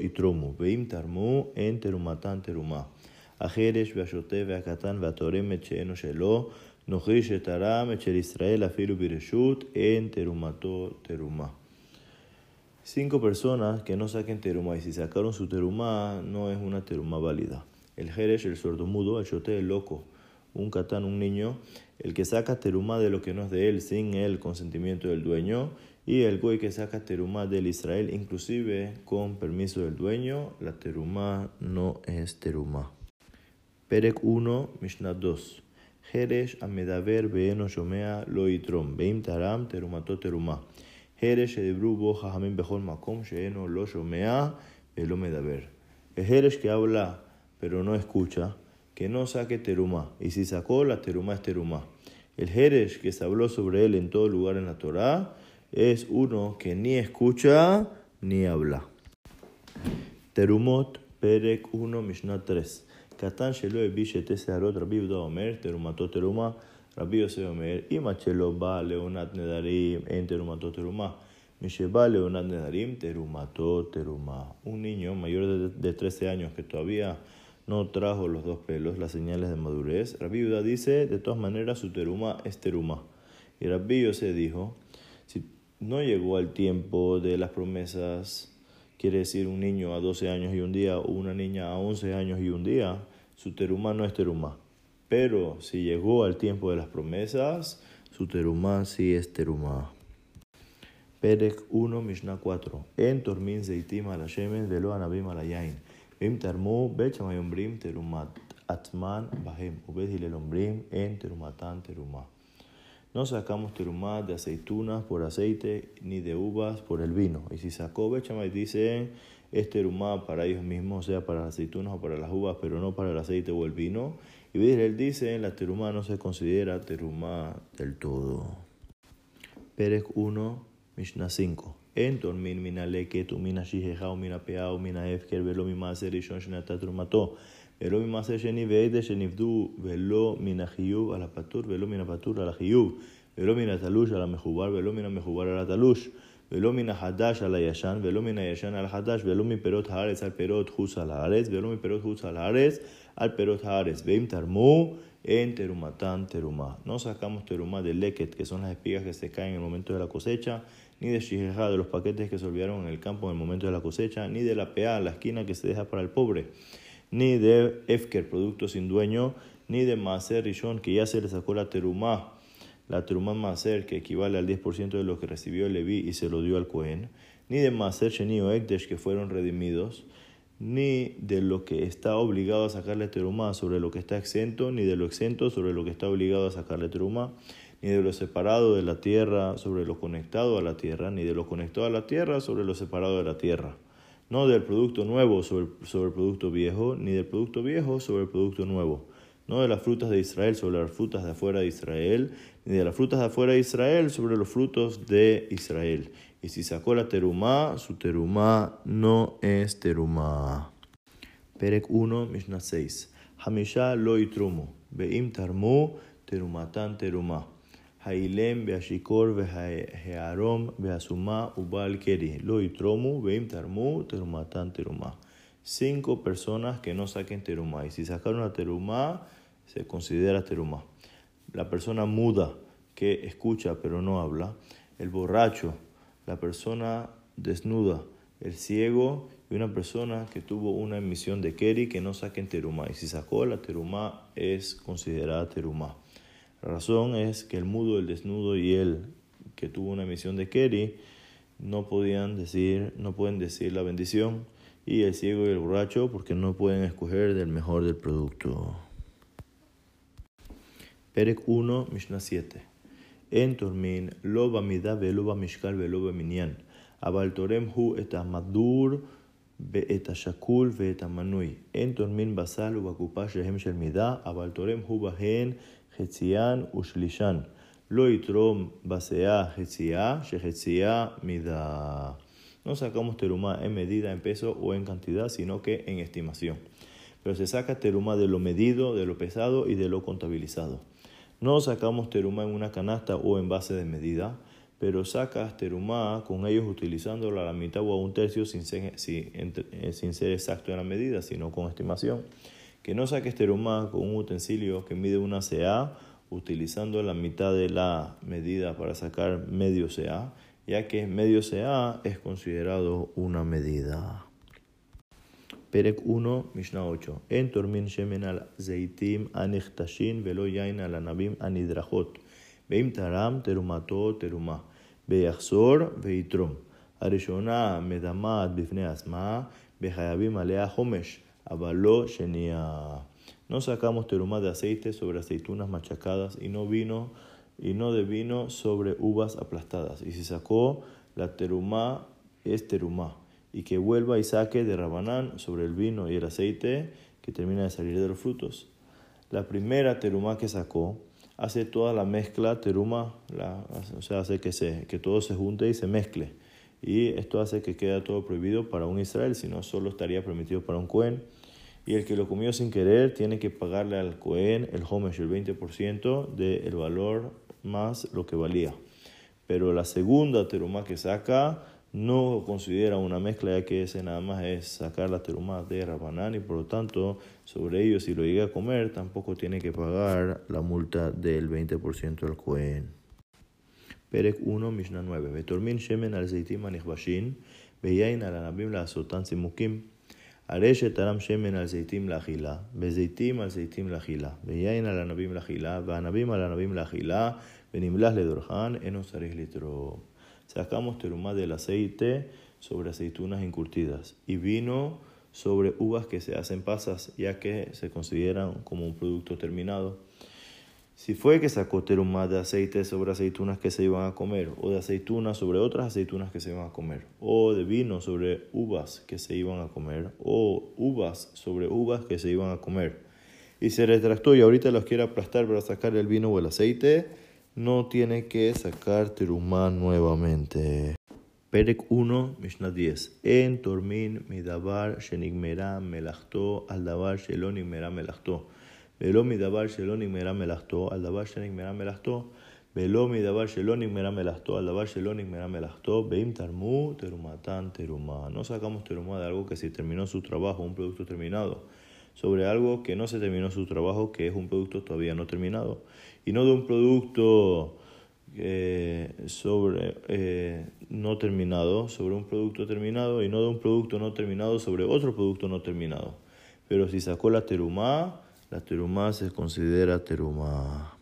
Itrumu Veim tarmu en terumatan teruma Ajeresh ve'ashote ve'akatan ve'atorem et she'eno shelo Nochish et aram et Israel afilu bireshut en terumato teruma Cinco personas que no saquen teruma y si sacaron su teruma no es una teruma válida. El Jeresh, el sordomudo, el el loco, un catán, un niño, el que saca teruma de lo que no es de él sin el consentimiento del dueño, y el goy que saca teruma del Israel, inclusive con permiso del dueño, la teruma no es teruma. Perek 1, Mishnah 2. Jeresh amedaver beeno shomea lo itrom, beim taram terumato teruma. Jeresh edebru bo jajamim bejol makom sheeno lo shomea velo medaver. El Jeresh que habla pero no escucha, que no saque teruma, y si sacó la teruma es teruma. El Jeresh que se habló sobre él en todo lugar en la Torah es uno que ni escucha ni habla. Terumot Perek 1 Mishnah 3. Katan shelo ebishet seharot Rabbi Yehuda Omer terumato teruma Rabbi Yosef Omer ima shelo ba leonat nedarim en terumato teruma Misheba leonat nedarim terumato teruma. Un niño mayor de 13 años que todavía no trajo los dos pelos, las señales de madurez. Rabbi Yehuda dice, de todas maneras su teruma es teruma. Y Rabbi Yosef dijo, si no llegó al tiempo de las promesas, quiere decir un niño a 12 años y un día o una niña a 11 años y un día, su teruma no es teruma. Pero si llegó al tiempo de las promesas, su teruma sí es teruma. Perek 1, Mishnah 4. En tormin zeitim al Hashemen velo anabim yain. Vim tarmu bet shamayombrim terumat atman bahem. Ubed hilelombrim en terumatan teruma. No sacamos terumá de aceitunas por aceite, ni de uvas por el vino. Y si sacó bechamay, dicen, es terumá para ellos mismos, o sea, para las aceitunas o para las uvas, pero no para el aceite o el vino. Y él dice, la terumá no se considera terumá del todo. Pérez 1, Mishnah 5. Tormin mina leket, mina shijeja, mina peao, mina efker, velo mi maser, rishon shenata trumato. ולא ממעשה שני ועדה שנפדו ולא מן החיוב על הפטור ולא מן הפטור על החיוב ולא מן התלוש על המחובר ולא מן המחובר על התלוש ולא מן החדש על הישן ולא מן הישן על החדש ולא מפירות הארץ על פירות חוץ על הארץ ולא מפירות חוץ על הארץ על פירות הארץ ואם תרמו en terumatán terumá. No sacamos terumá de leket, que son las espigas que se caen en el momento de la cosecha, ni de shijeja, de los paquetes que se olvidaron en el campo en el momento de la cosecha, ni de la pea, la esquina que se deja para el pobre ni de Efker, producto sin dueño, ni de Maser Rishon, que ya se le sacó la terumá, la terumá Maser, que equivale al 10% de lo que recibió Leví y se lo dio al Cohen, ni de Maser Sheni o que fueron redimidos, ni de lo que está obligado a sacarle terumá sobre lo que está exento, ni de lo exento sobre lo que está obligado a sacarle terumá, ni de lo separado de la tierra sobre lo conectado a la tierra, ni de lo conectado a la tierra sobre lo separado de la tierra. No del producto nuevo sobre, sobre el producto viejo, ni del producto viejo sobre el producto nuevo, no de las frutas de Israel sobre las frutas de afuera de Israel, ni de las frutas de afuera de Israel sobre los frutos de Israel. Y si sacó la terumá, su terumá no es terumá. Perek 1, Mishnah 6. Hamisha lo itrumu, beim tarmu terumatan terumá. Hailem beashikor veharom beasuma ubal keri. Lo itromu veim tarmu terumatan teruma. Cinco personas que no saquen teruma. Y si sacaron la teruma, se considera teruma. La persona muda que escucha pero no habla. El borracho. La persona desnuda. El ciego y una persona que tuvo una emisión de keri que no saquen teruma. Y si sacó la teruma, es considerada teruma. La razón es que el mudo, el desnudo y él, que tuvo una emisión de Keri, no podían decir, no pueden decir la bendición, y el ciego y el borracho porque no pueden escoger del mejor del producto. Perek 1, Mishnah 7. En Tormin, lo bamida velo bamishkal velo baminyan. Abal torem hu et amadur ואת השקול ואת המנוי. אין תורמין בסל ובקופה שהם של מידה, אבל תורם הוא בהן חציין ושלישן. לא יתרום בסאה חצייה, שחצייה מידה. No sacamos teruma en medida, en peso o en cantidad, sino que en estimación. Pero se saca teruma de lo medido, de lo pesado y de lo contabilizado. No sacamos teruma en una canasta o en base de medida, pero sacas terumá con ellos utilizándola a la mitad o a un tercio sin ser, eh, sin ser exacto en la medida, sino con estimación. Que no saques terumá con un utensilio que mide una CA utilizando la mitad de la medida para sacar medio CA, ya que medio CA es considerado una medida. Perek 1, Mishnah 8. En tormin shemen al zeitim anichtashin velo yain al anabim anidrachot. Beim taram terumato teruma. Beyachzor veitrom. הראשונה מדמת בפני עצמה, בחייבים עליה חומש, אבל לא no sacamos terumá de aceite sobre aceitunas machacadas y no vino y no de vino sobre uvas aplastadas. Y si sacó la terumá es terumá y que vuelva y saque de rabanán sobre el vino y el aceite que termina de salir de los frutos. La primera terumá que sacó hace toda la mezcla teruma, o sea, hace que, se, que todo se junte y se mezcle. Y esto hace que quede todo prohibido para un Israel, sino solo estaría permitido para un Cohen y el que lo comió sin querer tiene que pagarle al Cohen el homesh, el 20% del valor más lo que valía. Pero la segunda teruma que saca no considera una mezcla ya que ese nada más es sacar la teruma de Rabanán y por lo tanto sobre ello si lo llega a comer tampoco tiene que pagar la multa del 20% del Cohen. Perec 1, Mishnah 9. Betormin Shemen al Zeitim Anishbashin, Beyain al Anabim la Sotan Simukim, Areshet Aram Shemen al Zeitim la Gila, Bezeitim al Zeitim la Gila, Beyain al Anabim la Gila, Banabim al Anabim la Gila, Benimlas le Dorhan, Enos Litro. Sacamos terumá del aceite sobre aceitunas encurtidas y vino sobre uvas que se hacen pasas, ya que se consideran como un producto terminado. Si fue que sacó terumá de aceite sobre aceitunas que se iban a comer, o de aceitunas sobre otras aceitunas que se iban a comer, o de vino sobre uvas que se iban a comer, o uvas sobre uvas que se iban a comer, y se retractó y ahorita los quiere aplastar para sacar el vino o el aceite, no tiene que sacar Terumán nuevamente. Perec 1, Mishnah 10. En Tormin, Midabar, Shenigmerá, Melachto, Aldabar, Shelon, Igmerá, Melachto. Velo, Midabar, Shelon, Igmerá, Melachto. Aldabar, Shenigmerá, Melachto. Velo, Midabar, Shelon, Igmerá, Melachto. Aldabar, Shelon, Igmerá, Melachto. Beim, Tarmu, Terumatan, Terumá. No sacamos Terumá de algo que se terminó su trabajo, un producto terminado, sobre algo que no se terminó su trabajo, que es un producto todavía no terminado y no de un producto eh, sobre eh, no terminado, sobre un producto terminado, y no de un producto no terminado sobre otro producto no terminado. Pero si sacó la terumá, la terumá se considera terumá.